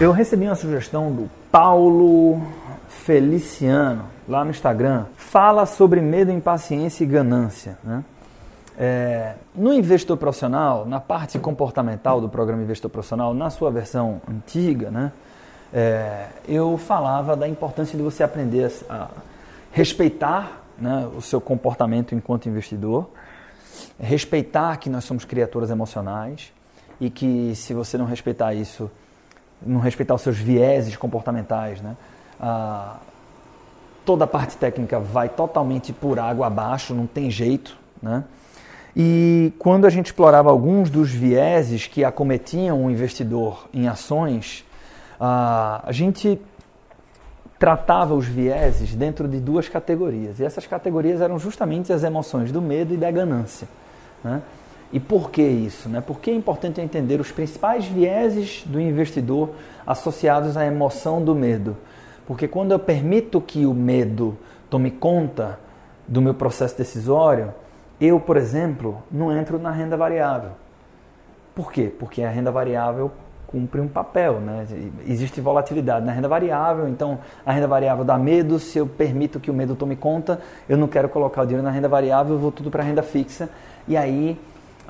Eu recebi uma sugestão do Paulo Feliciano, lá no Instagram. Fala sobre medo, impaciência e ganância. Né? É, no Investor Profissional, na parte comportamental do programa Investor Profissional, na sua versão antiga, né, é, eu falava da importância de você aprender a respeitar né, o seu comportamento enquanto investidor, respeitar que nós somos criaturas emocionais e que se você não respeitar isso, não respeitar os seus vieses comportamentais, né? Ah, toda a parte técnica vai totalmente por água abaixo, não tem jeito, né? E quando a gente explorava alguns dos vieses que acometiam o investidor em ações, ah, a gente tratava os vieses dentro de duas categorias. E essas categorias eram justamente as emoções do medo e da ganância. Né? E por que isso? Né? Porque é importante entender os principais vieses do investidor associados à emoção do medo. Porque quando eu permito que o medo tome conta do meu processo decisório, eu, por exemplo, não entro na renda variável. Por quê? Porque a renda variável cumpre um papel, né? Existe volatilidade na renda variável, então a renda variável dá medo, se eu permito que o medo tome conta, eu não quero colocar o dinheiro na renda variável, eu vou tudo para a renda fixa, e aí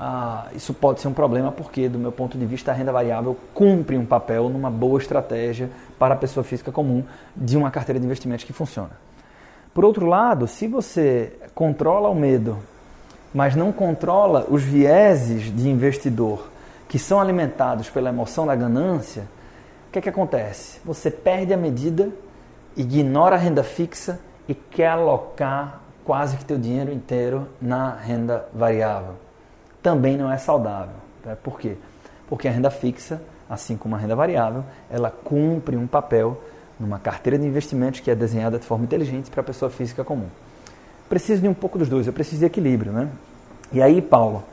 ah, isso pode ser um problema porque, do meu ponto de vista, a renda variável cumpre um papel numa boa estratégia para a pessoa física comum de uma carteira de investimentos que funciona. Por outro lado, se você controla o medo, mas não controla os vieses de investidor que são alimentados pela emoção da ganância, o que, é que acontece? Você perde a medida, ignora a renda fixa e quer alocar quase que teu dinheiro inteiro na renda variável também não é saudável. Né? Por quê? Porque a renda fixa, assim como a renda variável, ela cumpre um papel numa carteira de investimentos que é desenhada de forma inteligente para a pessoa física comum. Preciso de um pouco dos dois, eu preciso de equilíbrio. Né? E aí, Paulo,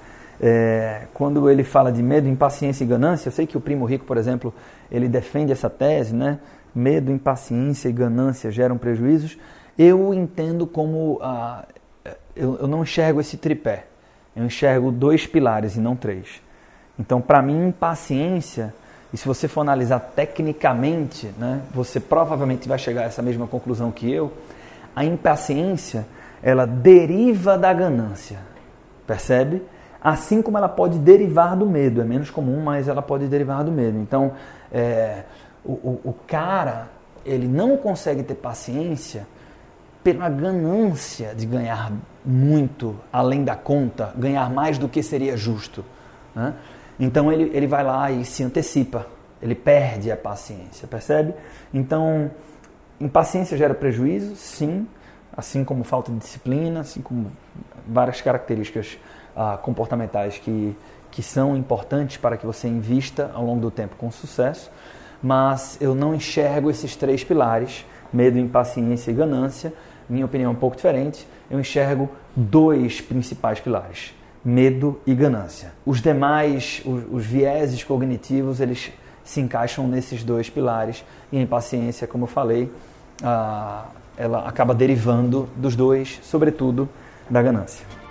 é, quando ele fala de medo, impaciência e ganância, eu sei que o Primo Rico, por exemplo, ele defende essa tese, né? Medo, impaciência e ganância geram prejuízos. Eu entendo como. Ah, eu, eu não enxergo esse tripé eu enxergo dois pilares e não três. Então, para mim, impaciência, e se você for analisar tecnicamente, né, você provavelmente vai chegar a essa mesma conclusão que eu, a impaciência, ela deriva da ganância, percebe? Assim como ela pode derivar do medo, é menos comum, mas ela pode derivar do medo. Então, é, o, o, o cara, ele não consegue ter paciência pela ganância de ganhar muito além da conta, ganhar mais do que seria justo. Né? Então ele, ele vai lá e se antecipa, ele perde a paciência, percebe? Então, impaciência gera prejuízo, sim, assim como falta de disciplina, assim como várias características ah, comportamentais que, que são importantes para que você invista ao longo do tempo com sucesso, mas eu não enxergo esses três pilares, medo, impaciência e ganância, minha opinião é um pouco diferente, eu enxergo dois principais pilares: medo e ganância. Os demais, os, os vieses cognitivos, eles se encaixam nesses dois pilares e a impaciência, como eu falei, ela acaba derivando dos dois, sobretudo da ganância.